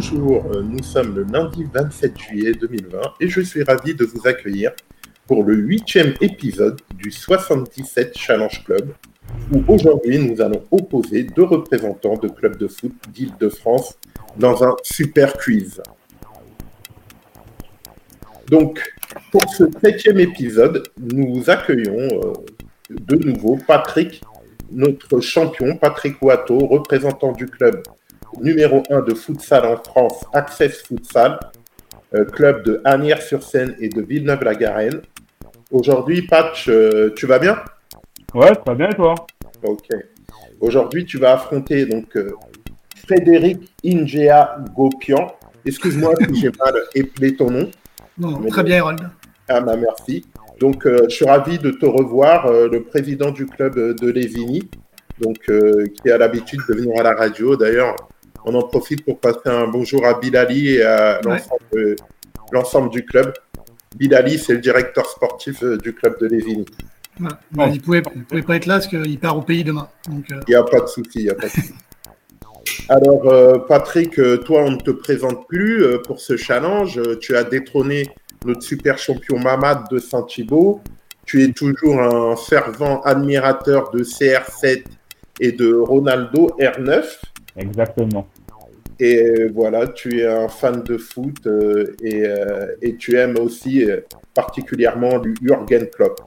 bonjour, euh, nous sommes le lundi 27 juillet 2020 et je suis ravi de vous accueillir pour le huitième épisode du 77 Challenge Club où aujourd'hui nous allons opposer deux représentants de clubs de foot d'Île-de-France dans un super quiz. Donc, pour ce septième épisode, nous accueillons euh, de nouveau Patrick, notre champion, Patrick Watteau, représentant du club numéro 1 de futsal en France, Access Futsal, euh, club de Agnières-sur-Seine et de Villeneuve-la-Garenne. Aujourd'hui, Patch, euh, tu vas bien? Ouais, ça va bien toi? Ok. Aujourd'hui, tu vas affronter donc euh, Frédéric Ingea Gopian. Excuse-moi si j'ai mal éplé ton nom. Non, très bien, Harold. Ah, bah, merci. Donc, je suis ravi de te revoir, le président du club de Lévigny, donc, qui a l'habitude de venir à la radio. D'ailleurs, on en profite pour passer un bonjour à Bilali et à l'ensemble du club. Bilali, c'est le directeur sportif euh, du club de Lévigny. il ne pouvait, pas être là parce qu'il part au pays demain. Euh. Il n'y a pas de souci. Alors, euh, Patrick, toi, on ne te présente plus pour ce challenge. Tu as détrôné notre super champion Mamad de Saint-Thibault. Tu es toujours un fervent admirateur de CR7 et de Ronaldo R9. Exactement. Et voilà, tu es un fan de foot euh, euh, et, tu aimes aussi euh, particulièrement du Jürgen Klopp.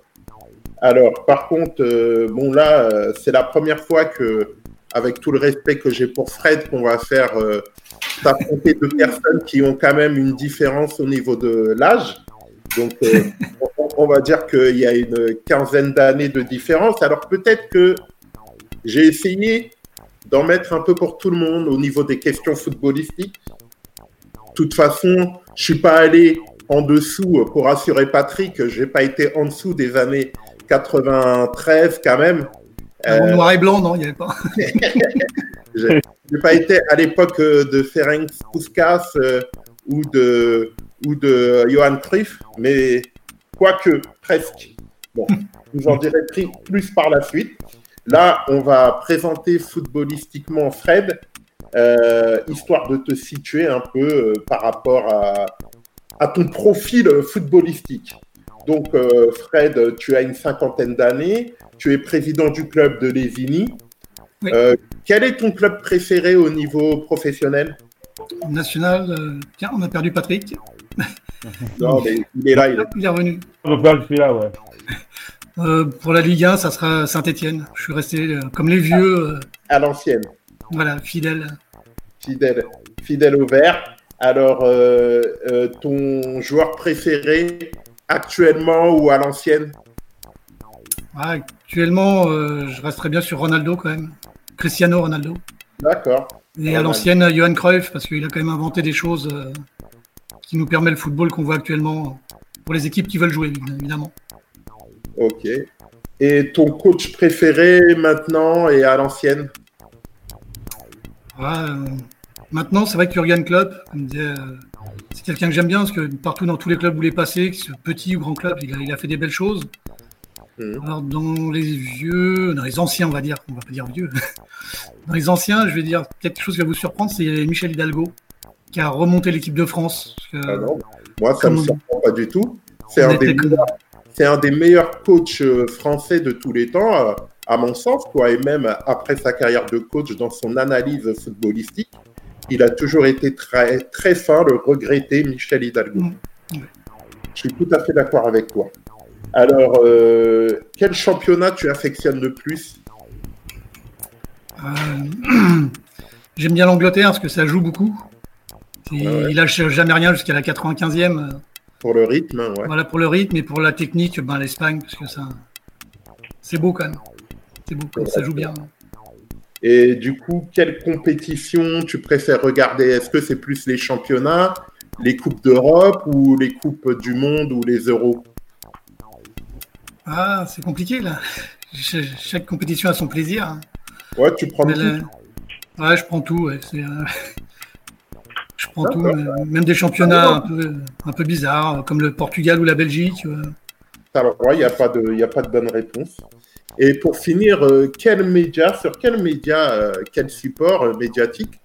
Alors, par contre, bon là, c'est la première fois que, avec tout le respect que j'ai pour Fred, qu'on va faire s'affronter deux personnes qui ont quand même une différence au niveau de l'âge. Donc, on, va dire qu'il y a une quinzaine d'années de différence. Alors, peut-être que j'ai essayé d'en mettre un peu pour tout le monde au niveau des questions footballistiques. De toute façon, je suis pas allé en dessous pour assurer Patrick, j'ai pas été en dessous des années 93 quand même. Euh, noir et blanc, non, il n'y avait pas. j'ai pas été à l'époque de Ferenc Puskas euh, ou de ou de Johan Cruyff, mais quoique presque. Bon, vous en dirai plus par la suite. Là, on va présenter footballistiquement Fred, euh, histoire de te situer un peu euh, par rapport à, ton profil footballistique. Donc, euh, Fred, tu as une cinquantaine d'années, tu es président du club de Lévigny. quel est ton club préféré au niveau professionnel? National, tiens, on a perdu Patrick. non, mais il est là, il est, il est revenu. là, ouais. Euh, pour la Ligue 1, ça sera Saint-Etienne. Je suis resté euh, comme les vieux. Euh, à l'ancienne. Voilà, fidèle. Fidèle, fidèle au vert. Alors, ton joueur préféré actuellement ou à l'ancienne? Actuellement, je resterai bien sur Ronaldo quand même. Cristiano Ronaldo. D'accord. Et à l'ancienne, Johan Cruyff, parce qu'il a quand même inventé des choses qui nous permettent le football qu'on voit actuellement pour les équipes qui veulent jouer, évidemment. Ok. Et ton coach préféré maintenant et à l'ancienne? Euh, Maintenant, c'est vrai que Jurgen Klopp, euh, c'est quelqu'un que j'aime bien parce que partout dans tous les clubs où il est passé, que ce petit ou grand club, il a, fait des belles choses. Hmm. Alors dans les vieux, dans les anciens, on va dire, on va pas dire vieux. dans les anciens, je vais dire quelque chose qui va vous surprendre, c'est Michel Hidalgo qui a remonté l'équipe de France. ah non, moi ça ne me surprend pas du tout. C'est un des c'est un des meilleurs coachs euh, français de tous les temps, euh, à mon sens, quoi. Et même après sa carrière de coach, dans son analyse footballistique, il a toujours été très, très fin, le regretter Michel Hidalgo. Mm. Je suis tout à fait d'accord avec toi. Alors, euh, quel championnat tu affectionnes le plus? J'aime bien l'Angleterre parce que ça joue beaucoup. Il lâche jamais rien jusqu'à la 95e. Pour le rythme, ouais. Voilà, pour le rythme et pour la technique, ben, l'Espagne, parce que ça, c'est beau quand même. C'est beau, ça joue bien. Et du coup, quelle compétition tu préfères regarder? Est-ce que c'est plus les championnats, les Coupes d'Europe ou les Coupes du Monde ou les Euros Ah, c'est compliqué là. Chaque compétition a son plaisir. Hein. Ouais, tu prends tout. Ouais, je prends tout. Ouais. Euh, prends tout, euh, même des championnats un peu, bizarres, comme le Portugal ou la Belgique. Alors, il n'y a, pas de, a pas de bonne réponse. Et pour finir, euh, quel média, sur quel média, euh, quel support médiatique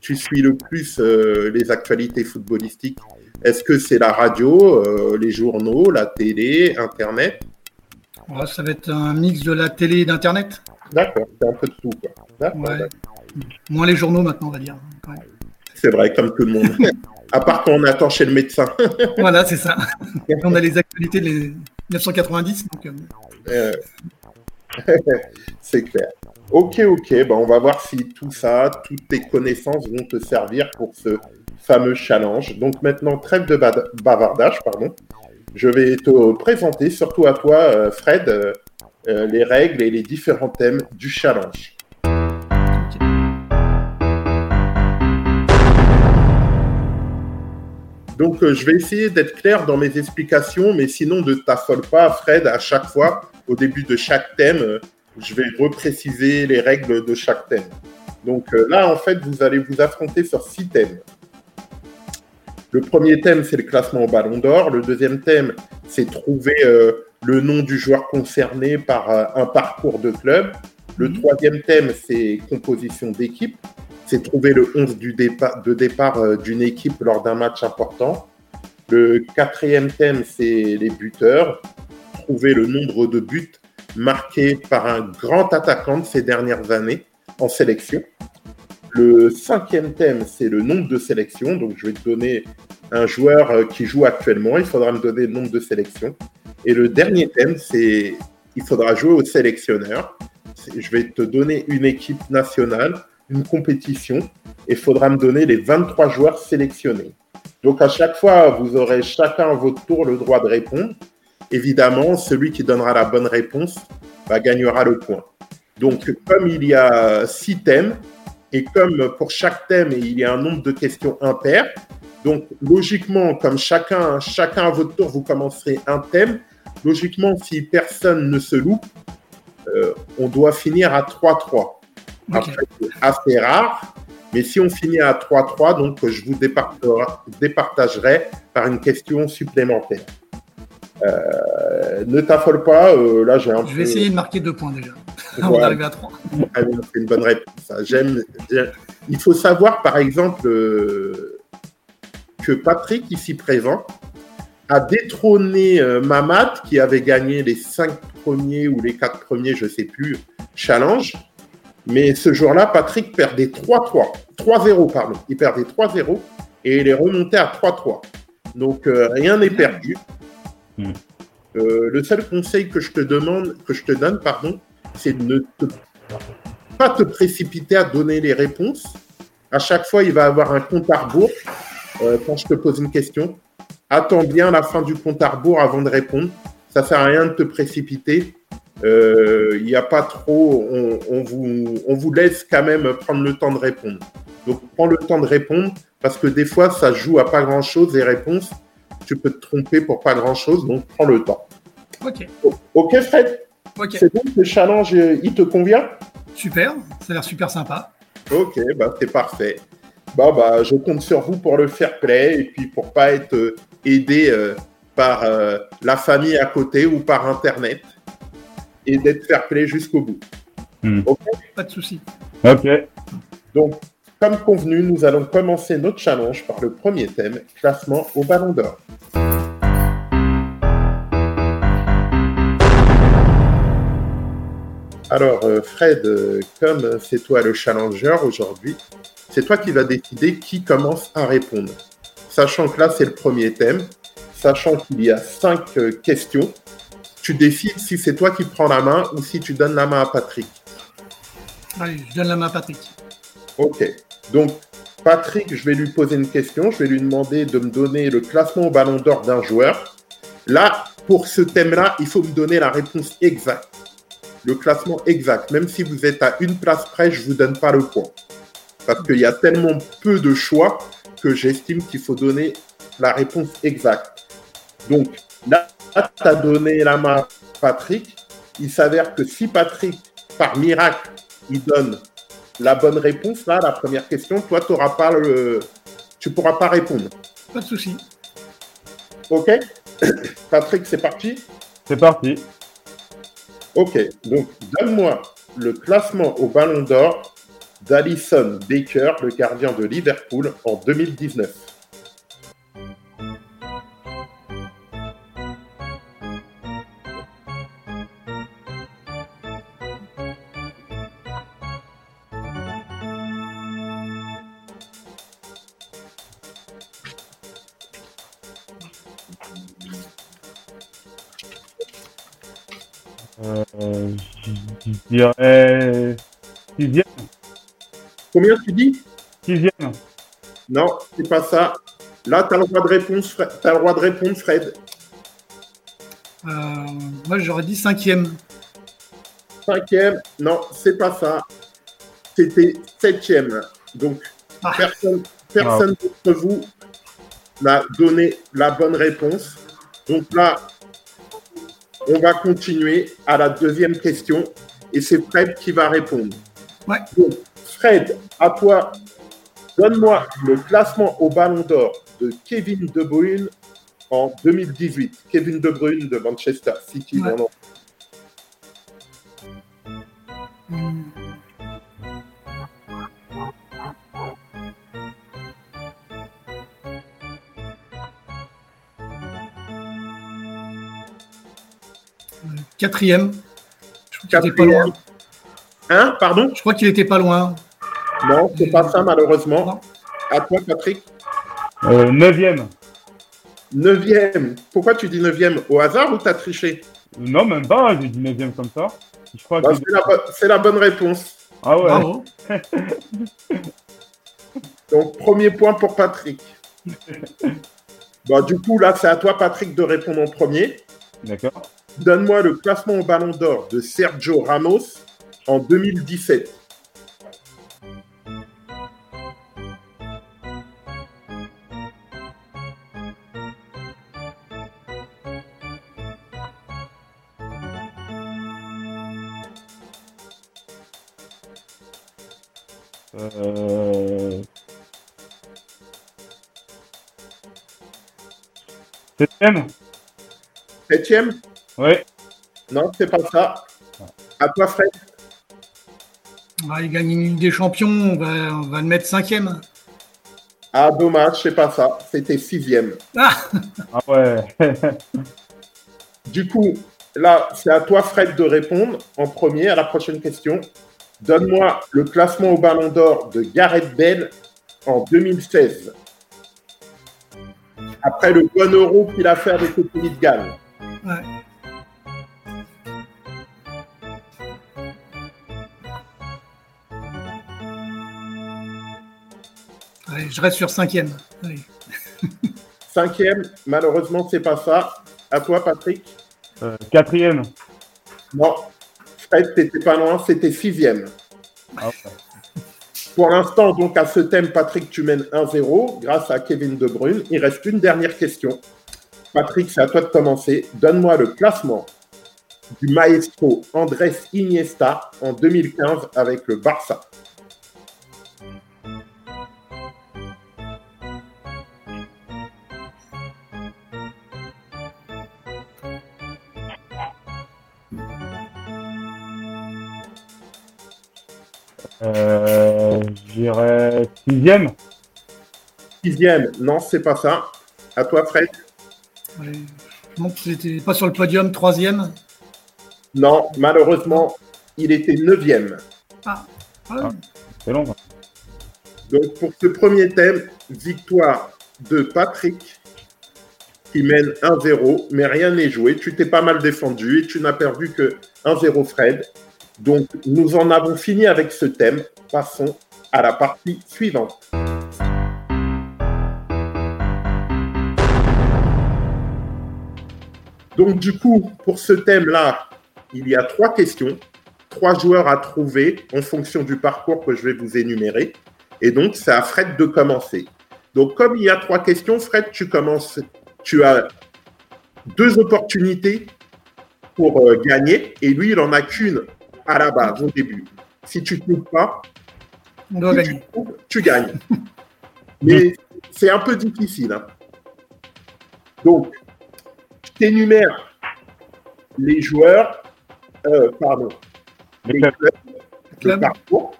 tu suis le plus euh, les actualités footballistiques? Est-ce que c'est la radio, euh, les journaux, la télé, Internet? Ça va être un mix de la télé et d'Internet. D'accord, c'est un peu de tout. Moins les journaux maintenant, on va dire. C'est vrai, comme tout le monde. à part quand on attend chez le médecin. voilà, c'est ça. on a les actualités de 1990. Euh, c'est clair. Ok, ok, ben on va voir si tout ça, toutes tes connaissances vont te servir pour ce fameux challenge. Donc maintenant, trêve de bavardage, pardon. Je vais te présenter, surtout à toi, euh, Fred, euh, les règles et les différents thèmes du challenge. Donc, euh, je vais essayer d'être clair dans mes explications, mais sinon, ne t'affole pas, Fred, à chaque fois, au début de chaque thème, euh, je vais repréciser les règles de chaque thème. Donc euh, là, en fait, vous allez vous affronter sur six thèmes. Le premier thème, c'est le classement au ballon d'or. Le deuxième thème, c'est trouver le nom du joueur concerné par un parcours de club. Le mhm. troisième thème, c'est composition d'équipe c'est trouver le 11 du départ, de départ euh, d'une équipe lors d'un match important. Le quatrième thème, c'est les buteurs. Trouver le nombre de buts marqués par un grand attaquant de ces dernières années en sélection. Le cinquième thème, c'est le nombre de sélections. Donc, je vais te donner un joueur euh, qui joue actuellement. Il faudra me donner le nombre de sélections. Et le dernier thème, c'est il faudra jouer au sélectionneur. Je vais te donner une équipe nationale une compétition et il faudra me donner les 23 joueurs sélectionnés. Donc à chaque fois, vous aurez chacun à votre tour le droit de répondre. Évidemment, celui qui donnera la bonne réponse bah, gagnera le point. Donc comme il y a six thèmes et comme pour chaque thème il y a un nombre de questions impaires, donc logiquement, comme chacun, chacun à votre tour, vous commencerez un thème. Logiquement, si personne ne se loupe, euh, on doit finir à 3-3. Après, c'est assez rare. Mais si on finit à 3-3, donc je vous départagerai par une question supplémentaire. Euh, ne t'affole pas, euh, là j'ai un Je vais essayer de marquer deux points déjà, avant d'arriver à 3. Ah c'est une bonne réponse. J'aime. Il faut savoir par exemple euh, que Patrick, ici présent, a détrôné Mamad qui avait gagné les 5 premiers ou les 4 premiers, je ne sais plus, challenge mais ce jour-là, Patrick perdait 3-3. 3-0, pardon. Il perdait 3-0 et il est remonté à 3-3. Donc euh, rien n'est perdu. Hmm. Euh, le seul conseil que je te demande, que je te donne, pardon, c'est de ne pas te précipiter à donner les réponses. À chaque fois, il va y avoir un compte à rebours euh, quand je te pose une question. Attends bien la fin du compte à rebours avant de répondre. Ça ne sert à rien de te précipiter il euh, n'y a pas trop, on, vous, on vous laisse quand même prendre le temps de répondre. Donc, prends le temps de répondre parce que des fois, ça joue à pas grand chose les réponses. Tu peux te tromper pour pas grand chose, donc prends le temps. Ok. ok, Fred? Ok. C'est bon, ce challenge, il te convient? Super, ça a l'air super sympa. Ok, bah, c'est parfait. Bah, bah, je compte sur vous pour le fair play et puis pour pas être euh, aidé euh, par la famille à côté ou par Internet et d'être fair play jusqu'au bout. Hmm. Pas de souci. Ok. Donc, comme convenu, nous allons commencer notre challenge par le premier thème, classement au ballon d'or. Alors, euh, Fred, euh, comme c'est toi le challenger aujourd'hui, c'est toi qui vas décider qui commence à répondre. Sachant que là, c'est le premier thème, sachant qu'il y a cinq euh, questions, tu décides si c'est toi qui prends la main ou si tu donnes la main à Patrick. Allez, je donne la main à Patrick. Ok. Donc, Patrick, je vais lui poser une question. Je vais lui demander de me donner le classement au ballon d'or d'un joueur. Là, pour ce thème-là, il faut me donner la réponse exacte. Le classement exact. Même si vous êtes à une place près, je ne vous donne pas le point. Parce qu'il y a tellement peu de choix que j'estime qu'il faut donner la réponse exacte. Donc, là, tu as donné la main à Patrick. Il s'avère que si Patrick, par miracle, il donne la bonne réponse, là, la première question, toi, tu n'auras pas le. Tu pourras pas répondre. Pas de souci. Ok? Patrick, c'est parti? C'est parti. Ok, donc donne-moi le classement au ballon d'or d'Alison Baker, le gardien de Liverpool, en 2019 dirais sixième. Combien tu dis? Sixième. Non, c'est pas ça. Là, tu as le droit de répondre, Fred. T'as le droit de répondre, Fred. Euh, moi, j'aurais dit cinquième. Cinquième, non, c'est pas ça. C'était septième. Donc, Ah. personne, personne d'entre vous n'a donné la bonne réponse. Donc là, on va continuer à la deuxième question et c'est Fred qui va répondre. Ouais. Donc, Fred, à toi, donne-moi le classement au Ballon d'Or de Kevin De Bruyne en 2018. Kevin De Bruyne de Manchester City. Ouais. non, non. Quatrième. Je crois qu'il était pas loin. Hein, pardon? Je crois qu'il était pas loin. Non, c'est pas ça malheureusement. Non. À toi, Patrick. Euh, neuvième. Neuvième. Pourquoi tu dis neuvième Au hasard ou t'as triché? Non, même pas, j'ai dit neuvième comme ça. Je crois Bah, que... c'est, la, bo- c'est la bonne réponse. Ah ouais. Bravo. Donc, premier point pour Patrick. Bah, du coup, là, c'est à toi, Patrick, de répondre en premier. D'accord. Donne-moi le classement au Ballon d'Or de Sergio Ramos en 2017. Euh... Septième Septième Oui. Non, c'est pas ça. À toi, Fred. Ah, il gagne une Ligue des Champions, on va, on va le mettre cinquième. Ah, dommage, c'est pas ça. C'était sixième. Ah Ah ouais. Du coup, là, c'est à toi, Fred, de répondre en premier à la prochaine question. Donne-moi le classement au Ballon d'Or de Gareth Bale en 2016. Après le bon euro qu'il a fait avec le pays de Galles. Ouais. Allez, je reste sur cinquième. Allez. Cinquième, malheureusement, c'est pas ça. À toi, Patrick. Euh, quatrième. Non. Fred, t'étais pas loin, c'était sixième. Ah. Pour l'instant, donc, à ce thème, Patrick, tu mènes 1-0 grâce à Kevin De Bruyne. Il reste une dernière question. Patrick, c'est à toi de commencer. Donne-moi le classement du maestro Andrés Iniesta en 2015 avec le Barça. Sixième. Sixième, non, c'est pas ça. À toi, Fred. Ouais. Qu'il n'était pas sur le podium, troisième. Non, malheureusement, il était neuvième. Ah, Ah. C'est long. Donc, pour ce premier thème, victoire de Patrick qui mène 1-0, mais rien n'est joué. Tu t'es pas mal défendu et tu n'as perdu que 1-0 Fred. Donc, nous en avons fini avec ce thème. Passons à la partie suivante. Donc, du coup, pour ce thème-là, il y a trois questions, trois joueurs à trouver en fonction du parcours que je vais vous énumérer. Et donc, c'est à Fred de commencer. Donc, comme il y a trois questions, Fred, tu commences. Tu as deux opportunités pour euh, gagner, et lui, il en a qu'une à la base, au début. Si tu ne trouves pas, on doit si gagner. tu gagnes. Mais c'est un peu difficile. hein. Donc, je t'énumère les joueurs, euh, pardon, Les les clubs. parcours.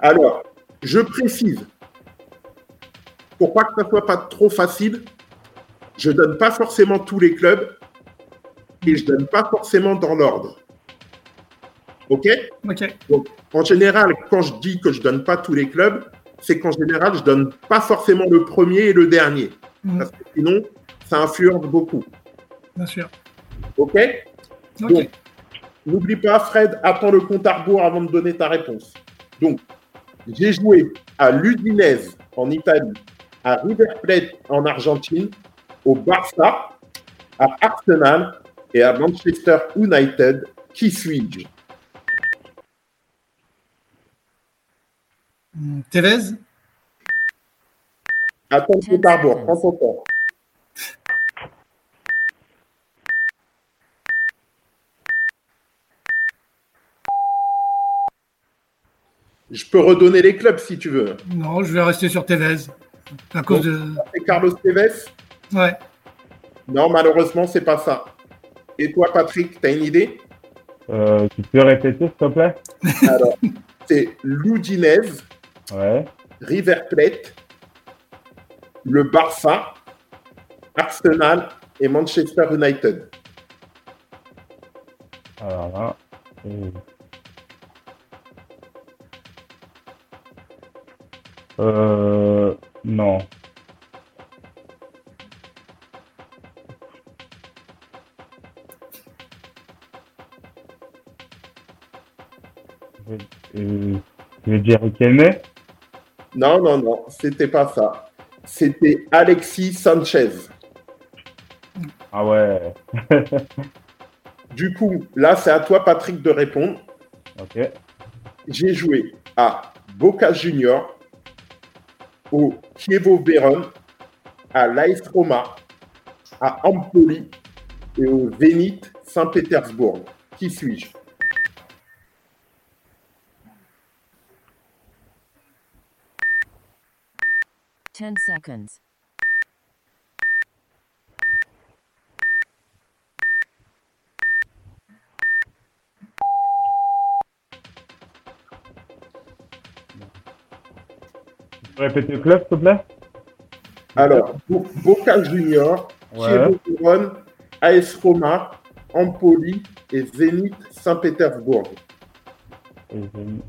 Alors, je précise, pour pas que ça soit pas trop facile, je donne pas forcément tous les clubs et je donne pas forcément dans l'ordre. Ok? Ok. Donc, en général, quand je dis que je donne pas tous les clubs, c'est qu'en général, je donne pas forcément le premier et le dernier. Mhm. Parce que sinon, ça influence beaucoup. Bien sûr. Ok? Ok. Donc, n'oublie pas, Fred, attends le compte à rebours avant de donner ta réponse. Donc, j'ai joué à l'Udinese en Italie, à River Plate en Argentine, au Barça, à Arsenal et à Manchester United. Qui suis-je? Hum, Tevez Attends à rebours, prends ton temps. Je peux redonner les clubs si tu veux. Non, je vais rester sur Tevez. À cause de. C'est Carlos Tevez? Ouais. Non, malheureusement, c'est pas ça. Et toi, Patrick, t'as une idée? Euh, tu peux répéter, s'il te plaît? Alors, c'est l'Udinese, Ouais. River Plate, le Barça, Arsenal et Manchester United. Alors là. euh, Euh. Non. Je vais, euh, je vais dire Riquelme. Non, non, non, c'était pas ça. C'était Alexis Sanchez. Ah ouais. Du coup, là, c'est à toi, Patrick, de répondre. Ok. J'ai joué à Boca Junior, au Chievo Vérone, à l'AS Roma, à Empoli et au Zénith Saint-Pétersbourg. Qui suis-je? Ten seconds. Tu peux répéter le club, s'il te plaît Alors, Bo- Boca Junior, Ouais. Chievo Vérone, AS Roma, Empoli et Zénith Saint-Pétersbourg. Et j'ai mis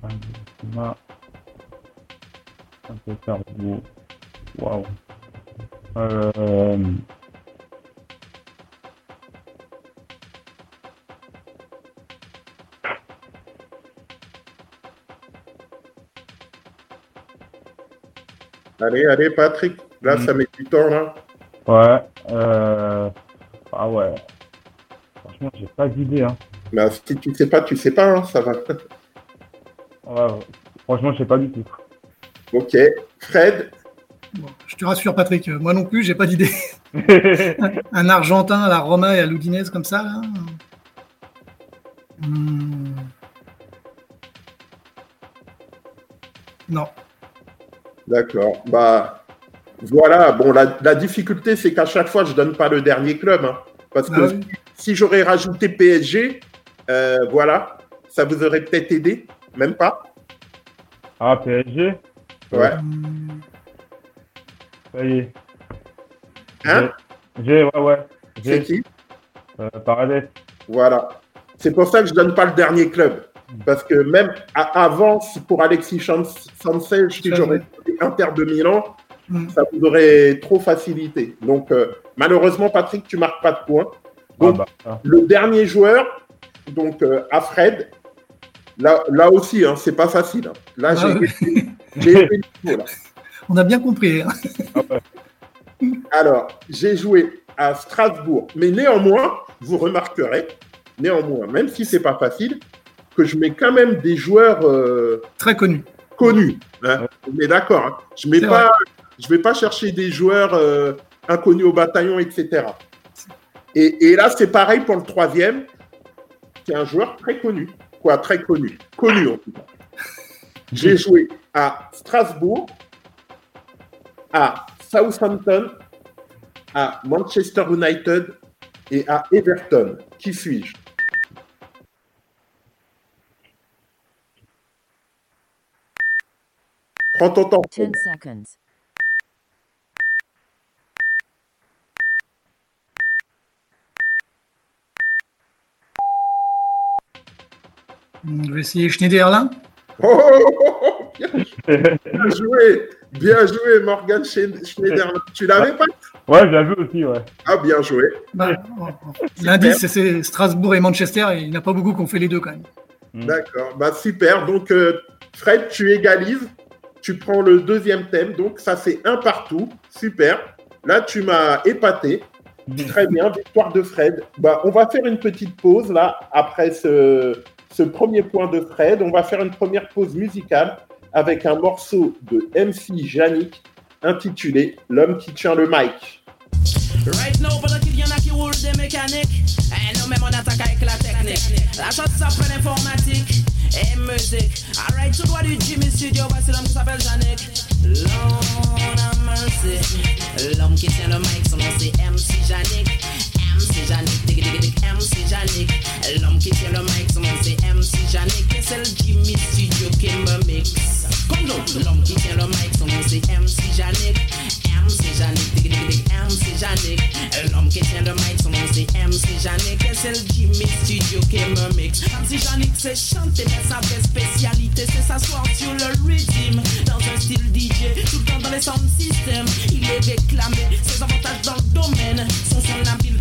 Waouh. Euh... Allez, allez, Patrick. Là, Mm. ça met du temps, là. Ouais. Euh... Ah ouais. Franchement, j'ai pas d'idée. Hein. Mais si tu sais pas, tu sais pas, hein, ça va. Ouais, ouais. Franchement, je sais pas du tout. ok. Fred, Bon, je te rassure, Patrick. euh, Moi non plus, j'ai pas d'idée. Un Argentin à la Roma et à l'Udinese comme ça, là. Hum. Non. D'accord. Bah, voilà. Bon, la, la difficulté, c'est qu'à chaque fois, je donne pas le dernier club. hein. parce que Ah oui. si j'aurais rajouté PSG, euh, voilà, ça vous aurait peut-être aidé. Même pas. ah, PSG Ouais. Hum. Ça y est. Hein J'ai- ouais, ouais. C'est qui euh. Voilà. C'est pour ça que je donne pas le dernier club. Parce que même à- avant, si pour Alexis Sanchez, si j'aurais donné Inter de Milan, Hum. ça vous aurait trop facilité. Donc, euh, malheureusement, Patrick, tu marques pas de points. Ah Donc, bah, ah. Le dernier joueur, donc euh, à Fred, là, là aussi, hein, c'est pas facile. hein. Là, Ah j'ai ouais. On a bien compris. hein. Alors, j'ai joué à Strasbourg, mais néanmoins, vous remarquerez, néanmoins, même si c'est pas facile, que je mets quand même des joueurs euh, Très connu. connus. hein. On est d'accord. hein. Je mets pas, je vais pas chercher des joueurs euh, inconnus au bataillon, etc. Et, et là, c'est pareil pour le troisième, qui est un joueur très connu. Quoi, très connu? Connu, en tout cas. J'ai joué à Strasbourg, à Southampton, à Manchester United et à Everton. Qui suis-je? Prends ton temps. 10 seconds. Je vais essayer Schneiderlin. Oh, bien, bien joué, bien joué, Morgan Schneider. Tu l'avais pas Ouais, je l'avais aussi, ouais. Ah, bien joué. Bah, L'indice, c'est Strasbourg et Manchester, et il n'y en a pas beaucoup qui ont fait les deux quand même. Mm. D'accord, bah super. Donc, euh, Fred, tu égalises. Tu prends le deuxième thème, donc ça fait un partout. Super. Là, tu m'as épaté. Très bien, victoire de Fred. Bah, on va faire une petite pause là, après ce, ce premier point de Fred. On va faire une première pause musicale avec un morceau de MC Janik intitulé L'homme qui tient le mic. Right now, pendant qu'il y en a qui roulent des mécaniques, et nous-mêmes on attaque avec la technique. La chose s'appelle informatique et musique. Alright, tout droit du Jimmy Studio, voici l'homme qui s'appelle Janik. L'homme qui tient le mic, son nom c'est MC Janik. MC Janik, dig dig dig, MC Janik. L'homme qui tient le mic, son nom c'est MC Janik. Et c'est le Jimmy Studio qui me mixe. Comme nous, l'homme qui tient le mic, son nom c'est MC Janik. MC Janik, dig dig dig, MC Janik. L'homme qui tient le mic, son nom c'est MC Janik. Et c'est le Jimmy Studio qui me mixe. MC Janik, c'est chanter, mais sa vraie spécialité, c'est s'asseoir sur le rhythm. Dans un style DJ, tout le temps dans les sound systems. Il est réclamé, ses avantages dans le domaine. Son son de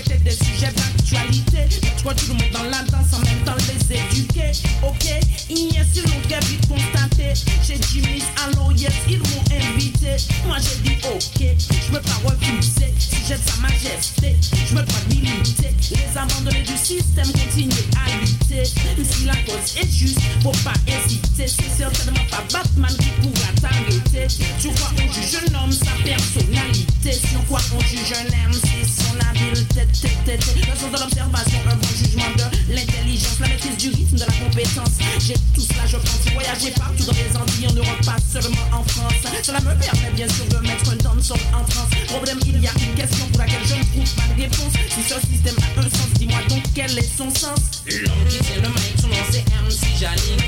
traiter des sujets d'actualité. Vois tout le monde dans la en même temps les éduquer. Ok, il y a sur l'autre vite constaté. Chez Jimmy's, allô, yes, ils m'ont invité. Moi j'ai dit ok, je me pas refuser. Si j'aime sa majesté, je me pas militer. Les abandonnés du système continuent à lutter. Si la cause est juste, faut pas hésiter. C'est certainement pas Batman qui pourra t'arrêter. Sur quoi on juge un homme, sa personnalité. Sur quoi on juge un homme, Le sens de l'observation, un bon jugement de l'intelligence, la maîtrise du rythme, de la compétence. J'ai tout cela, je pense voyager partout dans les Antilles, en Europe, pas seulement en France. Cela me permet bien sûr de mettre un danseur en France. Problème, il y a une question pour laquelle je ne trouve pas de réponse. Si ce système a un sens, dis-moi donc quel est son sens? L'homme qui tient le mic, son nom c'est MC Janik.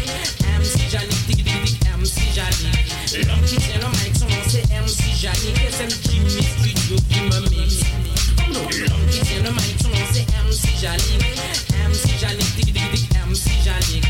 MC Janik, dig dig dig, MC Janik. L'homme qui tient le mic, son nom c'est MC Janik. Et c'est le MC Janik, dig dig MC Janik.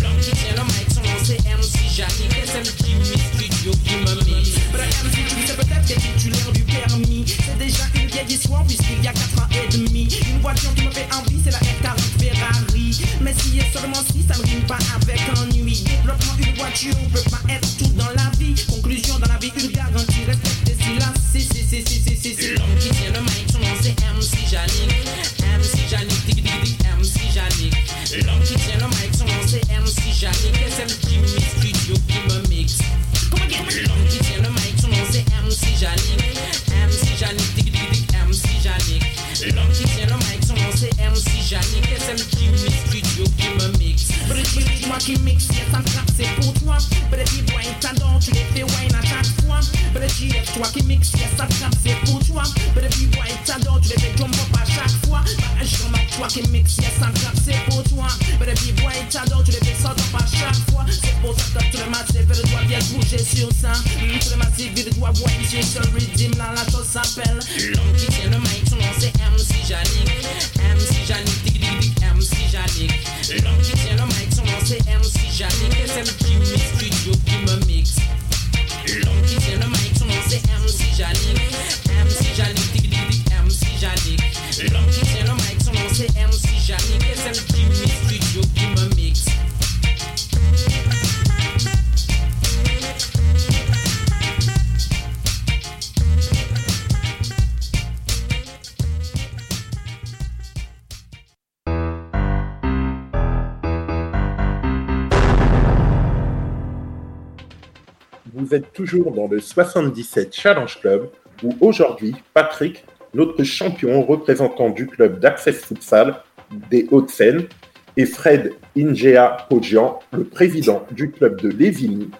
L'homme qui tient le mic, son nom c'est MC Janik. C'est le Jimmy Studio qui me mixe. But MC, tu sais peut-être que titulaire du permis. C'est déjà une vieille histoire puisqu'il y a 4 ans et demi. Une voiture qui me fait envie, c'est la F40 Ferrari. Mais si et seulement si ça ne rime pas avec ennui. Développement une voiture peut pas être qui mixe, yes, ça trappe, c'est pour toi. Bref, boy, t'adores, tu les fais wine à chaque fois. Bref, JF, toi qui mixe, yes, ça trappe, c'est pour toi. Bref, boy, t'adores, tu les fais jump up à chaque fois. Bah, je remarque, toi qui mixe, yes, ça trappe, c'est pour toi. Bref, boy, t'adores, tu les fais sort up à chaque fois. C'est pour ça que tout le massif, le doigt bien bouger sur ça. Mm, Tout le massif, le doigt wine sur ce toujours dans le 77 Challenge Club où aujourd'hui, Patrick, notre champion représentant du club d'Access Futsal des Hauts-de-Seine, et Fred Ingea Poggian, le président du club de Lévigny,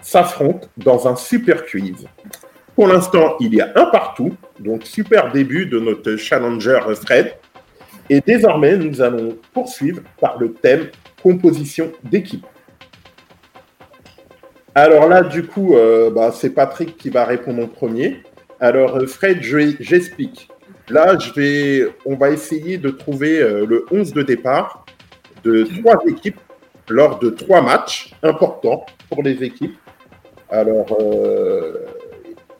s'affrontent dans un super quiz. Pour l'instant, il y a un partout, donc super début de notre challenger Fred. Et désormais, nous allons poursuivre par le thème composition d'équipe. Alors là, du coup, euh, bah, c'est Patrick qui va répondre en premier. Alors, euh, Fred, je- j'explique. Là, je vais, on va essayer de trouver euh, le 11 de départ de trois équipes lors de trois matchs importants pour les équipes. Alors,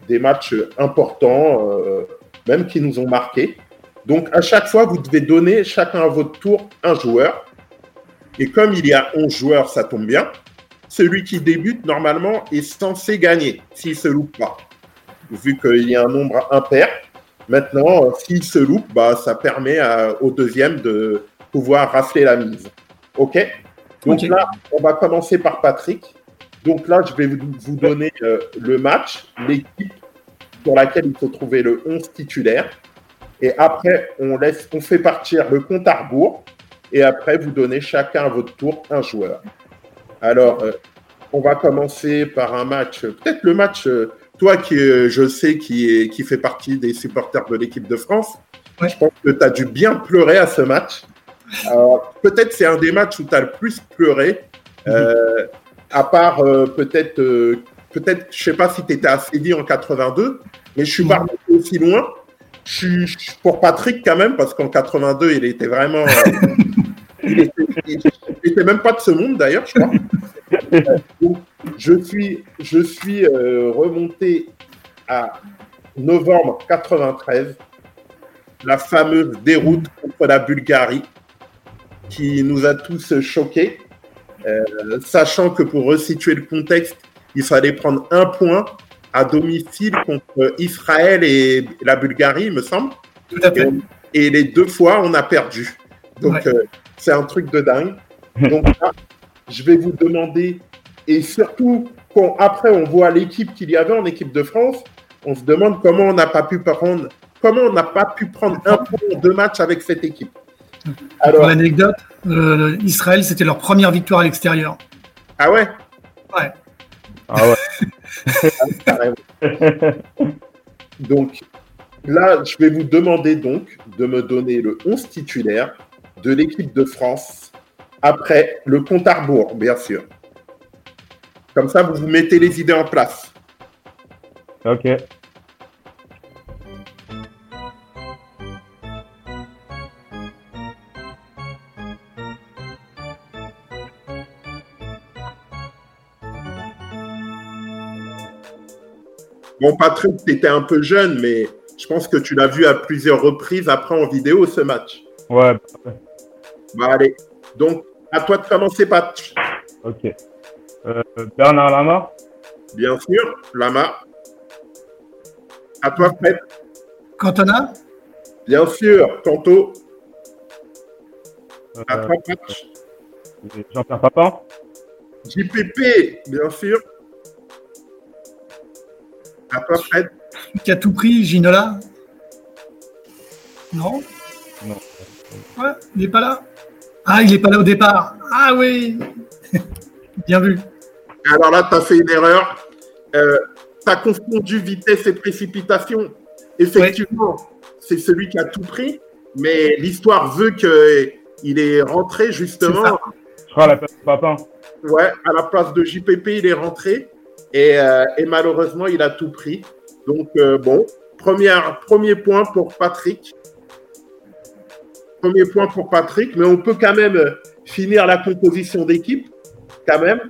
des matchs importants, même qui nous ont marqués. Donc, à chaque fois, vous devez donner chacun à votre tour un joueur. Et comme il y a 11 joueurs, ça tombe bien. Celui qui débute, normalement, est censé gagner s'il se loupe pas. Vu qu'il y a un nombre impair. Maintenant, euh, s'il se loupe, bah, ça permet à- au deuxième de pouvoir rafler la mise. OK? Donc là, on va commencer par Patrick. Donc là, je vais vous, donner euh, le match, l'équipe sur laquelle il faut trouver le 11 titulaire. Et après, on, laisse, on fait partir le compte à rebours. Et après, vous donnez chacun à votre tour un joueur. Alors, euh, on va commencer par un match, peut-être le match, euh, toi qui, euh, je sais, qui, est, qui fait partie des supporters de l'équipe de France. Ouais. Je pense que tu as dû bien pleurer à ce match. Peut-être c'est un des matchs où tu as le plus pleuré. Euh, à part peut-être, peut-être, je sais pas si tu étais à Séville en 82, mais je suis pas remonté aussi loin. Je suis pour Patrick quand même, parce qu'en 82, il était vraiment. il, était, il- il était même pas de ce monde d'ailleurs, je crois. Donc, je suis, je suis euh, remonté à novembre 93, la fameuse déroute contre la Bulgarie qui nous a tous choqués, Euh, sachant que pour resituer le contexte, il fallait prendre un point à domicile contre Israël et la Bulgarie, il me semble. Tout à fait. Et les deux fois, on a perdu. Donc, Ouais. euh, c'est un truc de dingue. Donc, là, je vais vous demander, et surtout, quand après on voit l'équipe qu'il y avait en équipe de France, on se demande comment on n'a pas pu prendre, comment on n'a pas pu prendre un point en deux matchs avec cette équipe. Pour Alors, l'anecdote, euh, Israël, c'était leur première victoire à l'extérieur. ah ouais, Ouais. Ah ouais. Donc, là, je vais vous demander donc de me donner le 11 titulaire de l'équipe de France après le compte à rebours, bien sûr. Comme ça, vous vous mettez les idées en place. Ok. Bon, Patrick, tu étais un peu jeune, mais je pense que tu l'as vu à plusieurs reprises après en vidéo ce match. Ouais. Bah, allez. Donc, à toi de commencer, Pat. Ok. Euh, Bernard Lama. Bien sûr, Lama. À toi, Fred. Cantona, Bien sûr, Tanto. À Euh, toi, Pat. Jean-Pierre Papin. JPP, bien sûr. À toi, Fred. qui a tout pris, Ginola? Non Non. Ouais, il n'est pas là. Ah, il n'est pas là au départ. Ah oui Bien vu. Alors là, tu as fait une erreur. tu as confondu vitesse et précipitation. Effectivement, c'est celui qui a tout pris, mais l'histoire veut qu'il est rentré justement. crois à la place de Papin. Ouais, à la place de JPP, il est rentré et, euh, et malheureusement, il a tout pris. Donc, euh, bon, première, premier point pour Patrick. Premier point pour Patrick, mais on peut quand même euh, finir la composition d'équipe, quand même,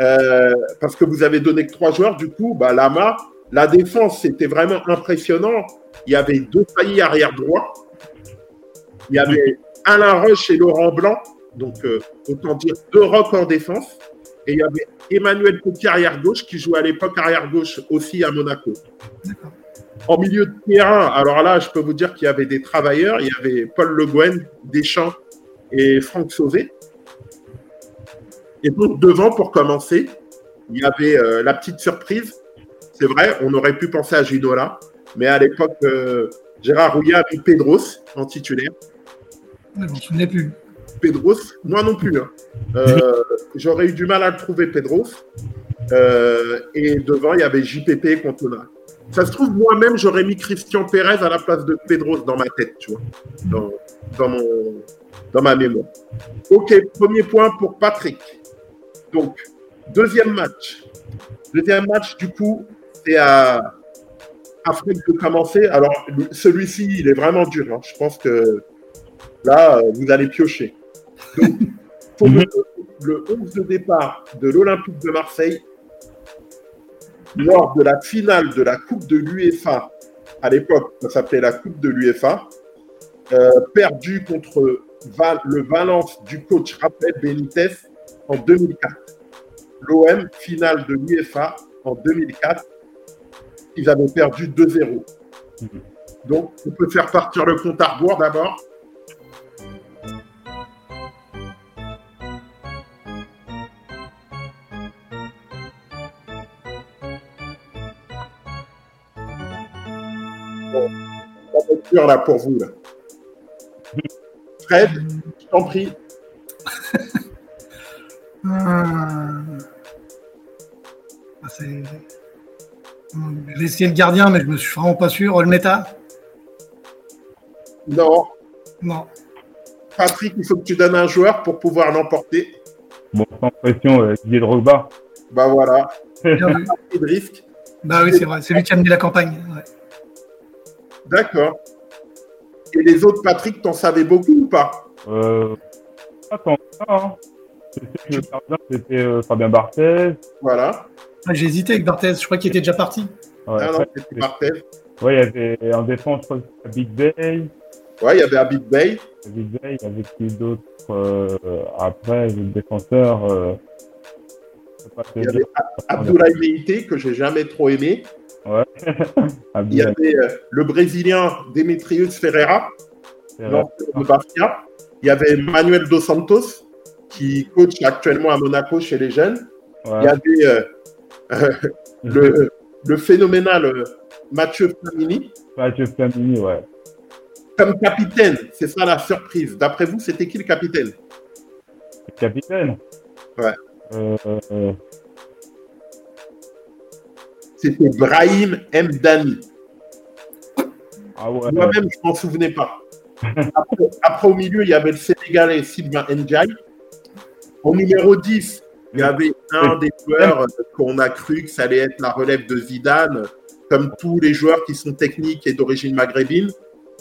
euh, parce que vous avez donné que trois joueurs. Du coup, bah, Lama, la défense, c'était vraiment impressionnant. Il y avait deux faillis arrière droit. Il y avait Alain Roche et Laurent Blanc. Donc, euh, autant dire deux rocs en défense. Et il y avait Emmanuel Petit arrière gauche qui jouait à l'époque arrière gauche aussi à Monaco. D'accord. En milieu de terrain, alors là, je peux vous dire qu'il y avait des travailleurs. Il y avait Paul Le Guen, Deschamps et Franck Sauvé. Et donc, devant, pour commencer, il y avait euh, la petite surprise. C'est vrai, on aurait pu penser à Ginola, mais à l'époque, euh, Gérard Rouillat a mis Pedros en titulaire. Je ne me souvenais plus. Pedros, moi non plus. hein. Euh, J'aurais eu du mal à le trouver, Pedros. Et devant, il y avait JPP et Cantona. Ça se trouve, moi-même, j'aurais mis Christian Pérez à la place de Pedros dans ma tête, tu vois, dans, dans, mon, dans ma mémoire. Ok, premier point pour Patrick. Donc, deuxième match. Deuxième match, du coup, c'est à, à Fred de commencer. Alors, lui- celui-ci, il est vraiment dur. hein. Je pense que là, vous allez piocher. Donc, pour le, le 11 de départ de l'Olympique de Marseille, lors de la finale de la Coupe de l'UEFA, à l'époque, ça s'appelait la Coupe de l'UEFA, euh, perdu contre Val- le Valence du coach Raphaël Benitez en 2004. L'OM, finale de l'UEFA en 2004, ils avaient perdu 2-0. Donc, on peut faire partir le compte à rebours d'abord. Là pour vous. Là. Fred, je t'en prie. Ah, c'est- Je vais essayer le gardien, mais je me suis vraiment pas sûr. Olmeta? Non, Non. Patrick, il faut que tu donnes un joueur pour pouvoir l'emporter. Bon, sans pression, euh, Didier Drogba. Bah voilà. Bah oui, c'est vrai. C'est lui qui a mené la campagne. ouais. D'accord. Et les autres, Patrick, t'en savais beaucoup ou pas? Euh, pas tant que ça, hein. C'était euh, Fabien Barthez. Voilà. Ah, J'ai hésité avec Barthez. Je crois qu'il était déjà parti. Ouais, ah non, c'était Barthez. ouais, il y avait en défense, je crois que Big Bay. Ouais, il y avait Abid Bey. Big Bay, il y avait qui d'autre euh, après, le défenseur. Euh, Il y avait Abdoulaye Meïté, que j'ai jamais trop aimé. Ouais. Il y avait euh, le Brésilien Demetrius Ferreira, l'ancien de Bastia. Il y avait Manuel Dos Santos, qui coach actuellement à Monaco chez les jeunes. Il y avait euh, euh, le, le phénoménal Mathieu Flamini Mathieu Flamini, ouais. comme capitaine. C'est ça la surprise. D'après vous, c'était qui le capitaine? Le capitaine? Ouais. Euh, euh, C'était Brahim Mdani. ah ouais. Moi-même, je m'en souvenais pas. Après, après, au milieu, il y avait le Sénégalais Sylvain Ndiaye. Au numéro 10, il y avait un des joueurs qu'on a cru que ça allait être la relève de Zidane, comme tous les joueurs qui sont techniques et d'origine maghrébine.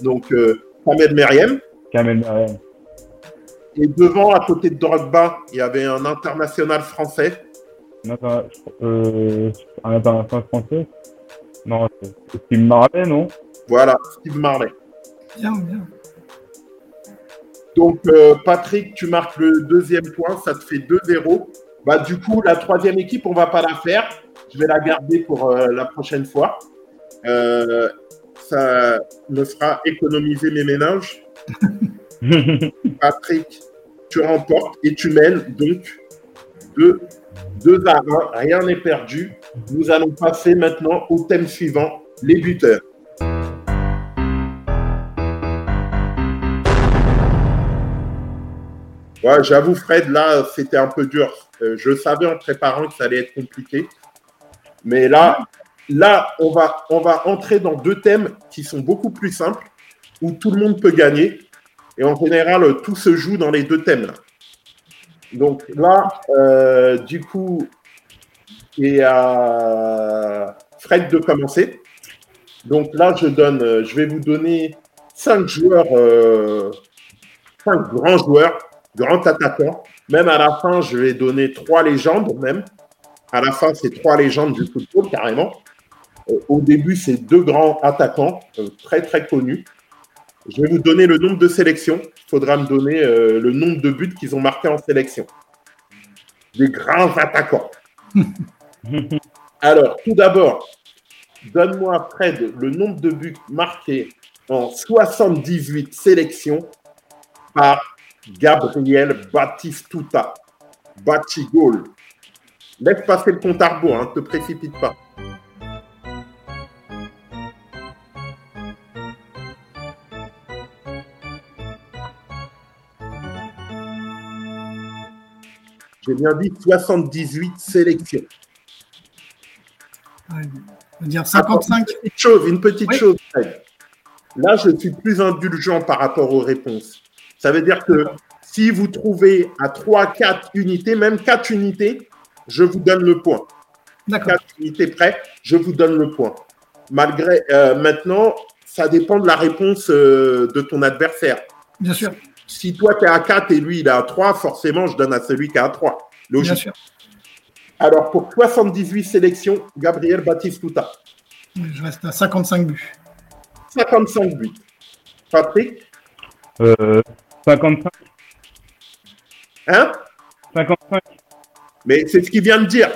Donc, euh, Ahmed Meriem. Kamel Meriem. Et devant, à côté de Drogba, il y avait un international français. Euh, un international français? Non, c'est Tim Marley, non? Voilà, Steve Marley. Bien, bien. Donc, euh, Patrick, tu marques le deuxième point, ça te fait 2-0. Bah, du coup, la troisième équipe, on va pas la faire. Je vais la garder pour euh, la prochaine fois. Euh, ça me fera économiser mes ménages. Patrick, tu remportes et tu mènes donc 2 deux à 1. Rien n'est perdu. Nous allons passer maintenant au thème suivant, les buteurs. Ouais, j'avoue, Fred, là, c'était un peu dur. Euh, je savais en préparant que ça allait être compliqué. Mais là, là on, va, on va entrer dans deux thèmes qui sont beaucoup plus simples, où tout le monde peut gagner. Et en général, tout se joue dans les deux thèmes. Là. Donc là, euh, du coup, et à Fred de commencer. Donc là, je donne, euh, je vais vous donner cinq joueurs, euh, cinq grands joueurs, grands attaquants. Même à la fin, je vais donner trois légendes même. À la fin, c'est trois légendes du football carrément. Au début, c'est deux grands attaquants très très connus. Je vais vous donner le nombre de sélections. Il faudra me donner euh, le nombre de buts qu'ils ont marqués en sélection. Des grands attaquants. Alors, tout d'abord, donne-moi, Fred, le nombre de buts marqués en 78 sélections par Gabriel Batistuta. Batigol. Laisse passer le compte à rebours, hein, ne te précipite pas. J'ai bien dit 78 sélections. Ouais, on va dire 55. Attends, une petite chose, une petite Oui. chose. Fred. Là, je suis plus indulgent par rapport aux réponses. Ça veut dire que si vous trouvez à 3, 4 unités, même 4 unités, je vous donne le point. D'accord. Quatre unités près, je vous donne le point. Malgré euh, maintenant, ça dépend de la réponse euh, de ton adversaire. Bien sûr. Si toi tu es à 4 et lui il est à 3, forcément je donne à celui qui est à 3. Bien Logique. sûr. Alors pour 78 sélections, Gabriel Batistuta. Je reste à 55 buts. 55 buts. Patrick, Euh, 55. hein? 55. Mais c'est ce qu'il vient de dire.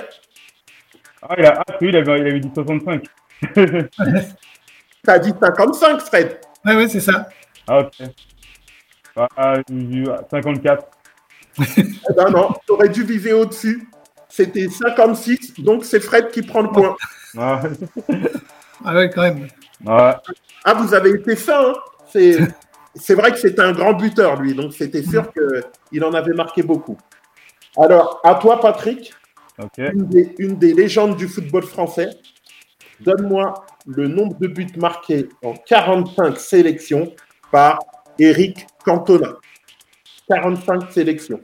Ah, il a, ah oui, il avait, il avait dit 65. T'as dit 55, Fred. Ouais, ouais, c'est ça. ah, ok. Ah, j'ai eu 54. Eh ben non, t'aurais dû viser au-dessus. C'était 56, donc c'est Fred qui prend le point. Ah, Ah ouais, quand même. ah, Ah, vous avez été fin. hein. C'est, c'est vrai que c'était un grand buteur, lui, donc c'était sûr qu'il en avait marqué beaucoup. Alors, à toi, Patrick, ok. une des, une des légendes du football français. Donne-moi le nombre de buts marqués en 45 sélections par Eric Cantona. 45 sélections.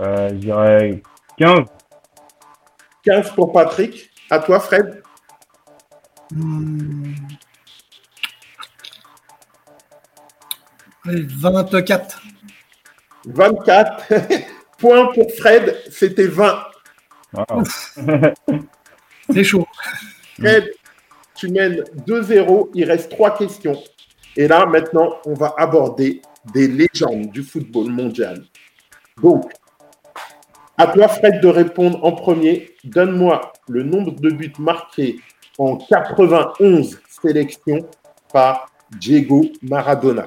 Euh, je dirais 15. 15 pour Patrick. À toi, Fred. Hmm. 24. 24. Point pour Fred, c'était 20. Wow. C'est chaud. Fred, tu mènes 2-0. Il reste trois questions. Et là, maintenant, on va aborder des légendes du football mondial. Donc, à toi, Fred, de répondre en premier. Donne-moi le nombre de buts marqués en 91 sélections par Diego Maradona.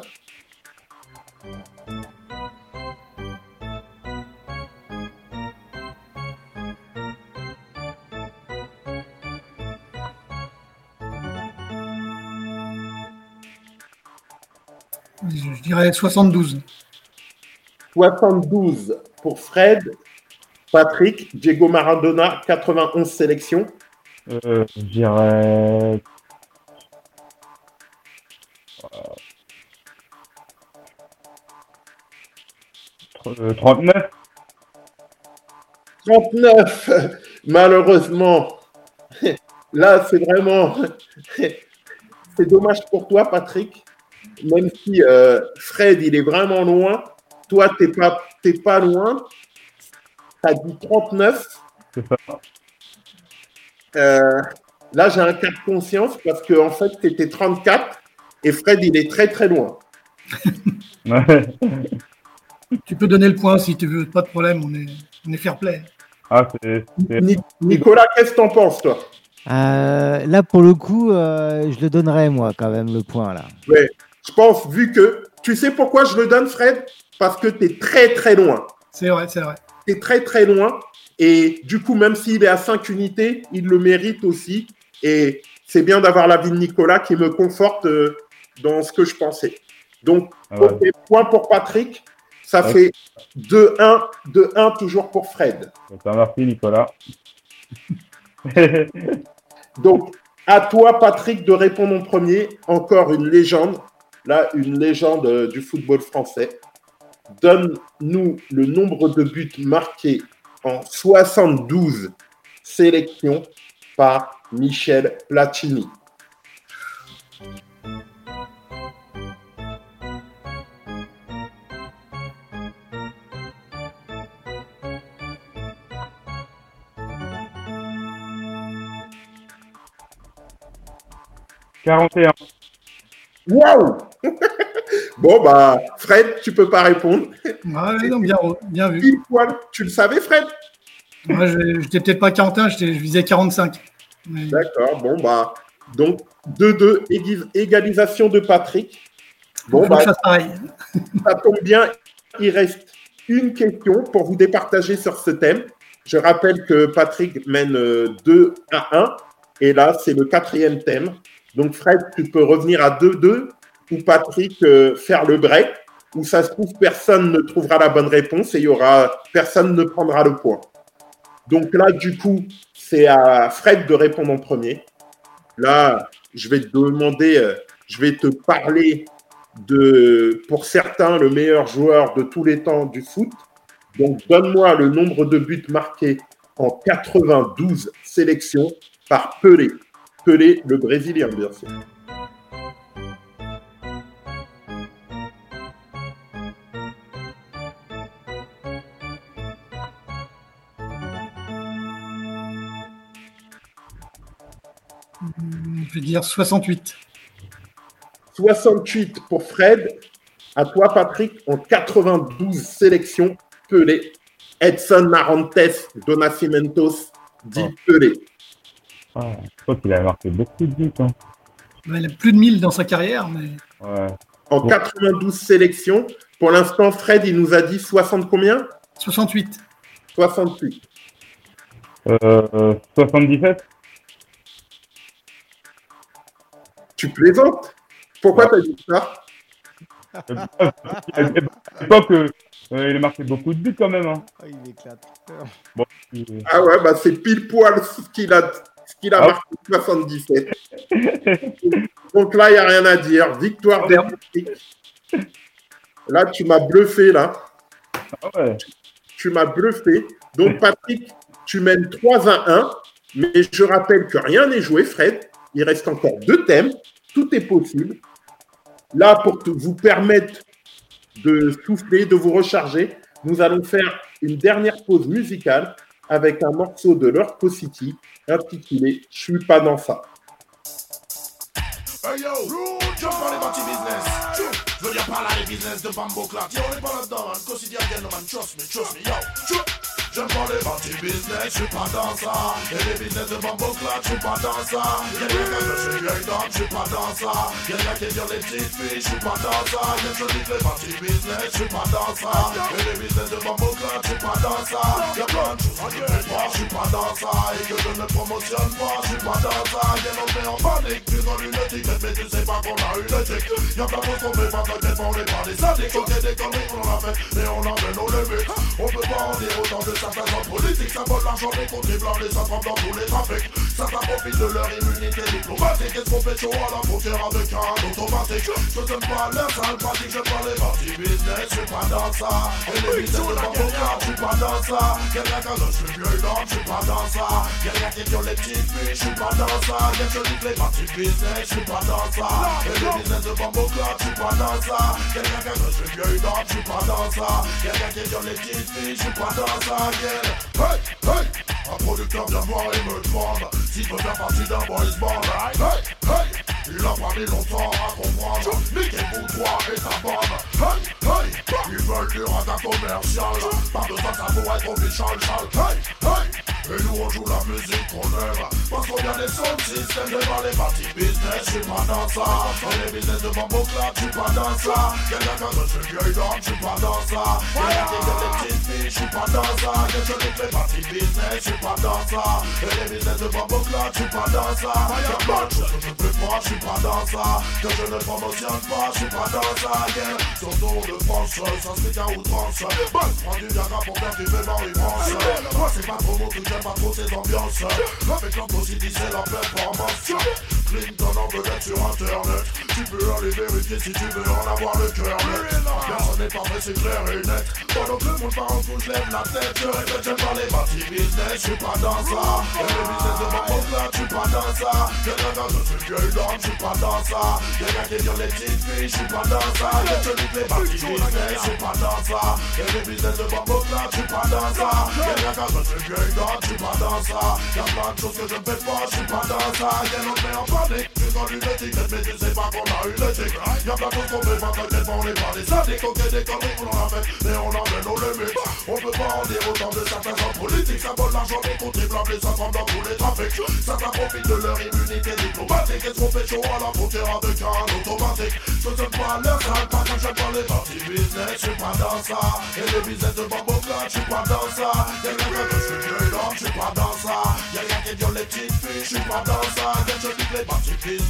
Je, dirais 72. 72 pour Fred. Patrick, Diego Maradona, 91 sélections. Euh, je dirais. Euh, 39. 39, malheureusement. Là, c'est vraiment. C'est dommage pour toi, Patrick. Même si euh, Fred, il est vraiment loin. Toi, tu n'es pas, t'es pas loin. Tu as dit 39. C'est ça. Euh, là, j'ai un cas de conscience parce que en fait, tu étais 34 et Fred, il est très très loin. Tu peux donner le point si tu veux, pas de problème, on est, on est fair play. Ah, c'est. c'est- Ni- Nicolas, qu'est-ce que t'en penses, toi? Euh, là, pour le coup, euh, je le donnerais, moi, quand même, le point, là. Ouais, Je pense, vu que. Tu sais pourquoi je le donne, Fred? Parce que tu es très très loin. C'est vrai, c'est vrai. Tu es très très loin. Et du coup, même s'il est à 5 unités, il le mérite aussi. Et c'est bien d'avoir l'avis de Nicolas qui me conforte euh, dans ce que je pensais. Donc, Ah ouais. point pour Patrick. Ça fait 2-1, 2-1 toujours pour Fred. Ça merci, Nicolas. Donc, à toi, Patrick, de répondre en premier. Encore une légende. Là, une légende euh, du football français. Donne-nous le nombre de buts marqués en 72 sélections par Michel Platini. « 41. Waouh Bon, bah, Fred, tu peux pas répondre. Ouais, non, bien, bien vu. Pile poil. Tu le savais, Fred? Moi, je j'étais peut-être pas 41, j'étais- je visais 45. Mais- D'accord, bon, bah, donc 2-2, égis- égalisation de Patrick. Bon, bah, fasse pareil. ça tombe bien, il reste une question pour vous départager sur ce thème. Je rappelle que Patrick mène euh, 2 à 1, et là, c'est le quatrième thème. Donc, Fred, tu peux revenir à 2-2, ou Patrick euh, faire le break, où ça se trouve, personne ne trouvera la bonne réponse, et il y aura, personne ne prendra le point. Donc là, du coup, c'est à Fred de répondre en premier. Là, je vais te demander, euh, je vais te parler de, pour certains, le meilleur joueur de tous les temps du foot. Donc, donne-moi le nombre de buts marqués en 92 sélections par Pelé. Pelé, le Brésilien, bien sûr. Je vais dire 68. 68 pour Fred. À toi, Patrick, en 92 sélections, Pelé. Edson Narantes, Donacimentos, dit Oh. Pelé. Ah, je crois qu'il a marqué beaucoup de buts. Hein. Il a plus de 1000 dans sa carrière, mais Ouais. En Bon. 92 sélections. Pour l'instant, Fred, il nous a dit 60 combien? 68. 68. Euh, 77 Tu plaisantes? Pourquoi t'as dit ça? À l'époque, euh, euh, il a marqué beaucoup de buts quand même. Hein. Oh, il éclate. Ah ouais, bah c'est pile poil ce qu'il a, ce qu'il a Ah. marqué 77. Donc là, il n'y a rien à dire. Victoire Patrick. Là, tu m'as bluffé, là. Ah ouais. Tu m'as bluffé. Donc, Patrick, tu mènes 3 à 1. Mais je rappelle que rien n'est joué, Fred. Il reste encore deux thèmes. Tout est possible. Là, pour te- vous permettre de souffler, de vous recharger, nous allons faire une dernière pause musicale avec un morceau de Lord City intitulé Je suis pas dans ça. Hey yo, on the party business. Je veux dire par là les business de Bambo. Yo, on est pas là-dedans, man. Quotidien, again, man. Trust me, trust me, yo. J'aime pas les party business, je suis pas dans ça. Et les business de Bambo Clat, je pas dans ça. Y'a gars que je suis vieille dame, je suis pas dans ça. Y'a gars qui violent les petites filles, je pas dans ça. Y'a je dis les party business, je suis pas dans ça. Et les business de Bambo Clat, je pas dans ça. Y'a plein de choses je fais pas, je suis pas dans ça. Et que je ne promotionne pas, je suis pas dans ça. Y'a on met en panique, donnes une étiquette, mais tu sais pas qu'on a une éthique. Y'a plein de choses qu'on fait pas, pas, on est pas des addicts. Ok, des conneries, on en a fait, mais on en met nos limites. On peut pas en dire autant de certains hommes politiques. Ça vole l'argent des contribuables et ça trempe dans tous les trafics. Certains profitent de leur immunité diplomatique. Qu'est-ce qu'on fait chaud à la frontière avec un automatique Je t'aime pas leur sale pratique, je pas les parties business, je suis pas dans ça. Et les business de Bamboka, je suis pas dans ça. Quelqu'un qui je suis vieux d'homme, je suis pas dans ça. Quelqu'un qui viole les petites filles, je suis pas dans ça. Quelqu'un qui dit les parties business, je suis pas dans ça. Et les business de Bamboka, je suis pas dans ça. Quelqu'un qui je suis d'homme, je suis pas dans ça. Quelqu'un qui viole les petites filles, je suis pas dans ça. Yeah. Hey, hey, un producteur vient voir et me demande si je veux faire partie d'un boys band. Hey, hey, il a pas mis longtemps à comprendre. Niquez-vous toi et ta bande. Hey, hey, ils veulent du radar commercial. Pas besoin de ça pour être official. Hey, hey, et nous on joue la musique qu'on aime. Parce qu'on vient des sound systems, pas les parties business, je suis pas dans ça. Les business de Bambo Club, je suis pas dans ça. Quelqu'un quand je suis vieille dame, je suis pas dans ça. Quelqu'un qui veut des petites filles, je suis pas dans ça. Quelqu'un qui fait parties business, je suis pas dans ça. Et les business de Bambo Club, je suis pas dans ça. Y'a de choses que je fais pas, suis pas dans ça. Que je ne promotionne pas, je suis pas dans ça. Yeah. Sur Tour de France, ça se fait qu'à outrance. Bon, prends du Viagra pour faire du Marie France. Moi, c'est pas trop mon truc, j'aime pas trop ces ambiances. Avec l'Anthro-City, c'est la performance. Clinton en vedette sur internet. Tu peux aller vérifier si tu veux en avoir le cœur net. Personne n'est parfait, c'est clair et net. Pendant que le monde part en couche, je lève la tête. Je répète, j'aime pas les parties business, je suis pas dans ça. Et le business de ma là, je suis pas dans ça. Quelqu'un dans je suis vieille dame, je suis pas dans ça. Quelqu'un qui viole les petites filles, je suis pas dans ça. Y'a que que les parties business, je suis pas dans ça. Et le business de ma là, je suis pas dans ça. Quelqu'un quand je suis vieille dame, je suis pas dans ça. Y'a plein de choses que je ne fais pas, je suis pas dans ça. Y'a l'autre met en panique, étiquette, mais tu sais pas qu'on a une éthique. Y'a plein de choses qu'on fait pas, t'inquiète pas, on est pas des. Ok, des conneries, on en a fait, mais on en met nos limites. On peut pas en dire autant de certains hommes politiques. Ça vole l'argent des contribuables et ça dans tous les trafics. Certains profitent de leur immunité diplomatique. Qu'est-ce qu'on fait chaud à la frontière avec un automatique Je ne pas leur sale pas quand j'aime pas les parties business, je suis pas dans ça. Et les business de Clat, je suis pas dans ça. Y'a quelqu'un que je suis d'homme, je suis pas dans ça. Y'a quelqu'un qui viole les petites filles, je suis pas dans ça. Y'a je dis que les parties business,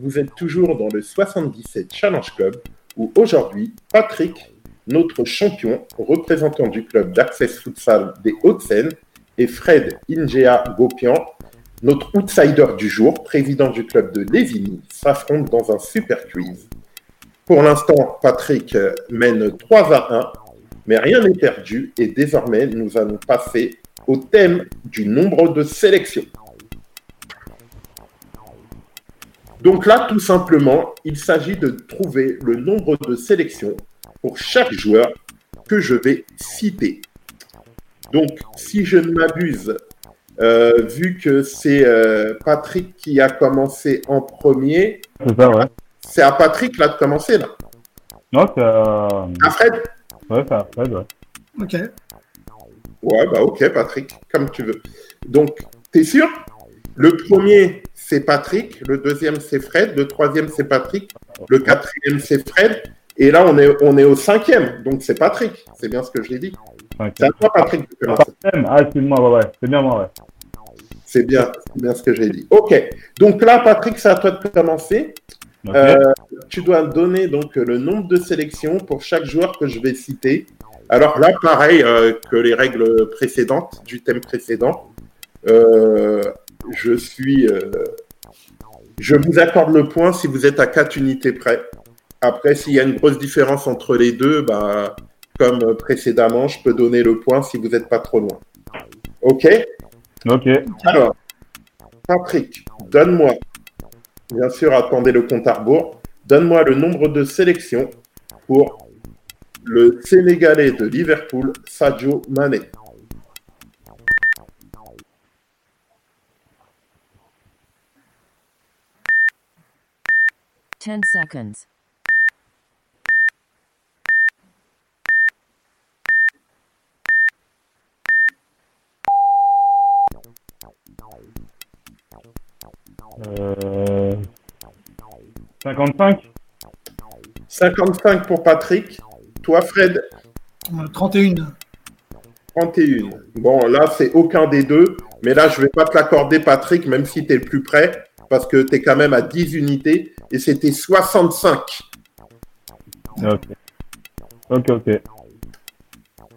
vous êtes toujours dans le 77 Challenge Club où aujourd'hui, Patrick, notre champion, représentant du club d'Access Futsal des Hauts-de-Seine, et Fred Ingea Gopian, notre outsider du jour, président du club de Lévigny, s'affrontent dans un super quiz. Pour l'instant, Patrick mène 3 à 1, mais rien n'est perdu et désormais nous allons passer au thème du nombre de sélections. Donc là, tout simplement, il s'agit de trouver le nombre de sélections pour chaque joueur que je vais citer. Donc, si je ne m'abuse, euh, vu que c'est euh, Patrick qui a commencé en premier, C'est ça, ouais. c'est à Patrick là de commencer là. Non, c'est à... À Fred Ouais, c'est à Fred, ouais. Ok. Ouais, bah ok, Patrick, comme tu veux. Donc, t'es sûr? Le premier, c'est Patrick. Le deuxième, c'est Fred. Le troisième, c'est Patrick. Le quatrième, c'est Fred. Et là, on est, on est au cinquième. Donc, c'est Patrick. C'est bien ce que je l'ai dit. C'est à toi, Patrick, de commencer. Troisième. Ah, excuse-moi, ouais, ouais. C'est bien moi, ouais. C'est bien, c'est bien ce que j'ai dit. Ok. Donc là, Patrick, c'est à toi de commencer. Euh, tu dois donner donc le nombre de sélections pour chaque joueur que je vais citer. Alors là, pareil euh, que les règles précédentes du thème précédent, euh, je suis, je vous accorde le point si vous êtes à 4 unités près. Après, s'il y a une grosse différence entre les deux, bah, comme précédemment, je peux donner le point si vous n'êtes pas trop loin. Ok? Ok. alors, Patrick, donne-moi, bien sûr, attendez le compte à rebours, donne-moi le nombre de sélections pour le Sénégalais de Liverpool, Sadio Mané. Ten seconds. Euh... 55 55 pour Patrick. Toi, Fred, Euh, 31. 31. Bon, là, c'est aucun des deux. Mais là, je vais pas te l'accorder, Patrick, même si tu es le plus près, parce que tu es quand même à 10 unités. Et c'était 65. Ok. Ok, ok.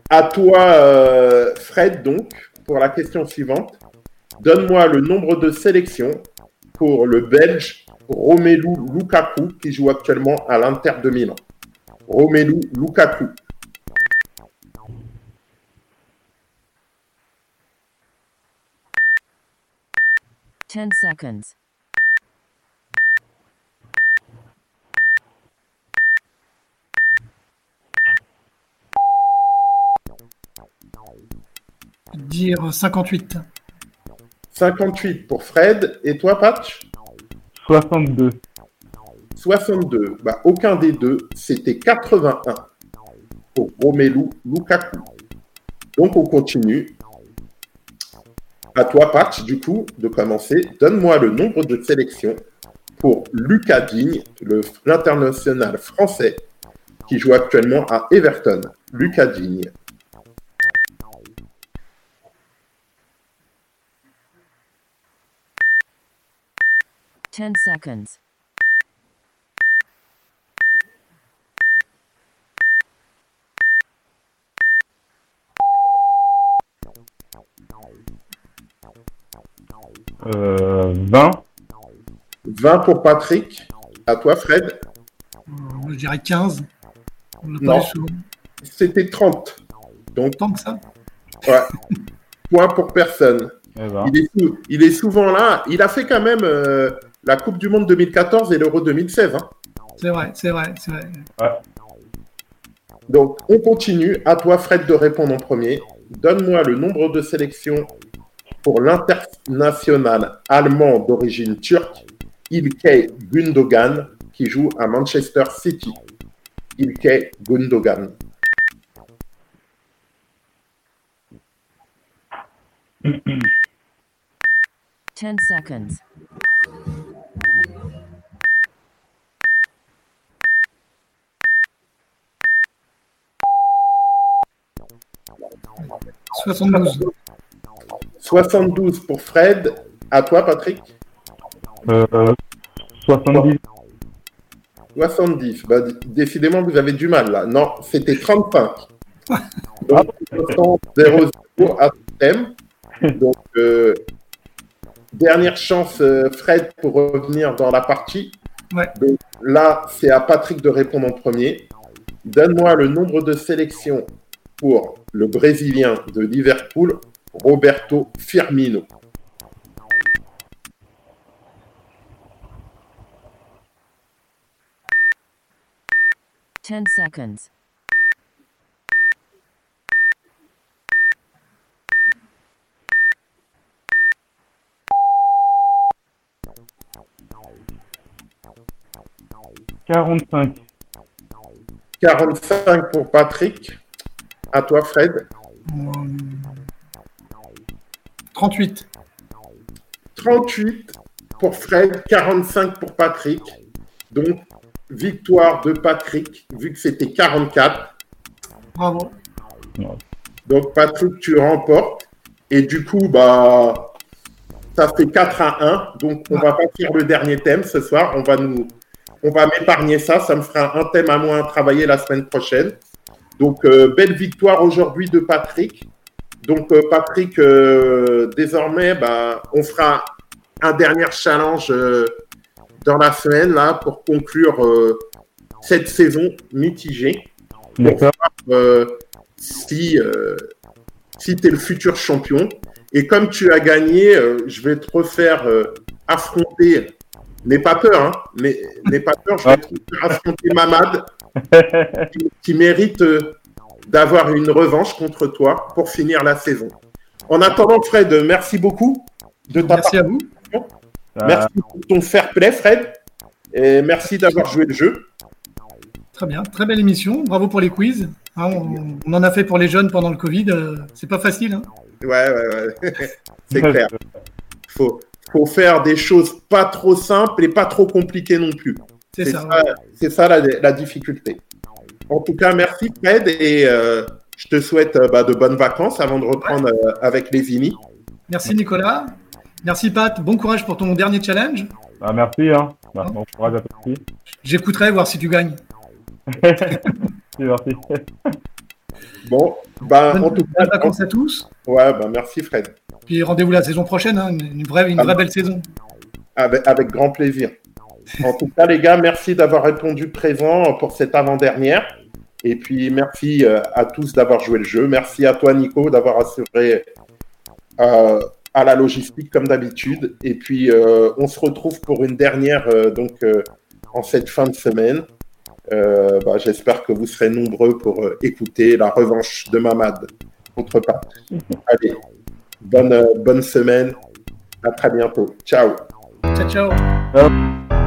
À toi, euh, Fred, donc, pour la question suivante. Donne-moi le nombre de sélections pour le Belge Romelu Lukaku, qui joue actuellement à l'Inter de Milan. Romelu Lukaku. Ten seconds. Dire 58. 58 pour Fred. Et toi, Patch 62. 62. Bah, aucun des deux. C'était 81 pour Romelu Lukaku. Donc, on continue. À toi, Patch, du coup, de commencer. Donne-moi le nombre de sélections pour Lucas Digne, l'international français qui joue actuellement à Everton. Lucas Digne. Ten seconds. Euh, 20. 20 pour Patrick. À toi, Fred. Euh, je dirais 15. On Non. C'était 30. Donc, Tant que ça. ouais. Point pour personne. Eh ben. Il est, il est souvent là. Il a fait quand même euh, la Coupe du Monde 2014 et l'Euro 2016. hein. C'est vrai, c'est vrai, c'est vrai. Donc, on continue. À toi, Fred, de répondre en premier. Donne-moi le nombre de sélections pour l'international allemand d'origine turque, Ilkay Gundogan, qui joue à Manchester City. Ilkay Gundogan. Ten seconds. « 72. 72 pour Fred. À toi, Patrick. Euh, 70. 70. Bah, décidément, vous avez du mal là. Non, c'était 35. Donc, 0 à thème. Donc, euh, dernière chance, euh, Fred, pour revenir dans la partie. Ouais. Donc, là, c'est à Patrick de répondre en premier. Donne-moi le nombre de sélections pour le Brésilien de Liverpool, Roberto Firmino. Ten seconds. Quarante-cinq. 45 pour Patrick. À toi, Fred. Euh, 38. 38 pour Fred, 45 pour Patrick. Donc, victoire de Patrick, vu que c'était 44. Bravo. Donc, Patrick, tu remportes. Et du coup, bah, ça fait 4 à 1. Donc, on va pas faire le dernier thème ce soir. On va nous, on va m'épargner ça. Ça me fera un thème à moins à travailler la semaine prochaine. Donc, euh, belle victoire aujourd'hui de Patrick. Donc, euh, Patrick, euh, désormais, bah, on fera un dernier challenge dans la semaine là pour conclure euh, cette saison mitigée. D'accord. Euh, si euh, si tu es le futur champion. Et comme tu as gagné, je vais te refaire affronter. N'aie pas peur, hein, mais n'aie pas peur, je vais te refaire affronter Mamad, qui, qui mérite euh, d'avoir une revanche contre toi pour finir la saison. En attendant, Fred, merci beaucoup de ta Merci à vous. Merci pour ton fair play, Fred. Et merci d'avoir joué le jeu. Très bien. Très belle émission. Bravo pour les quiz. Hein, on, on en a fait pour les jeunes pendant le Covid. euh, c'est pas facile. hein. Ouais, ouais, ouais. C'est clair. Faut, faut faire des choses pas trop simples et pas trop compliquées non plus. C'est ça. ça, c'est ça la, la difficulté. En tout cas, merci Fred et euh, je te souhaite euh, bah, de bonnes vacances avant de reprendre euh, avec les Inis. Merci Nicolas. Merci Pat. Bon courage pour ton dernier challenge. Ah, merci. Hein. Bah, bon courage à toi aussi. J'écouterai voir si tu gagnes. Merci. Bon, bah, Bonnes en tout bonnes cas, vacances à tous. ouais, bah, merci Fred. Puis rendez-vous la saison prochaine. hein, une, vraie, une Ah vraie belle saison. Avec, avec grand plaisir. En tout cas, les gars, merci d'avoir répondu présent pour cette avant-dernière. Et puis, merci euh, à tous d'avoir joué le jeu. Merci à toi, Nico, d'avoir assuré euh, à la logistique comme d'habitude. Et puis, euh, on se retrouve pour une dernière, euh, donc, euh, en cette fin de semaine. Euh, bah, J'espère que vous serez nombreux pour euh, écouter la revanche de Mamad contre Pat. Allez, bonne, euh, bonne semaine. À très bientôt. Ciao. Ciao, ciao. Ciao.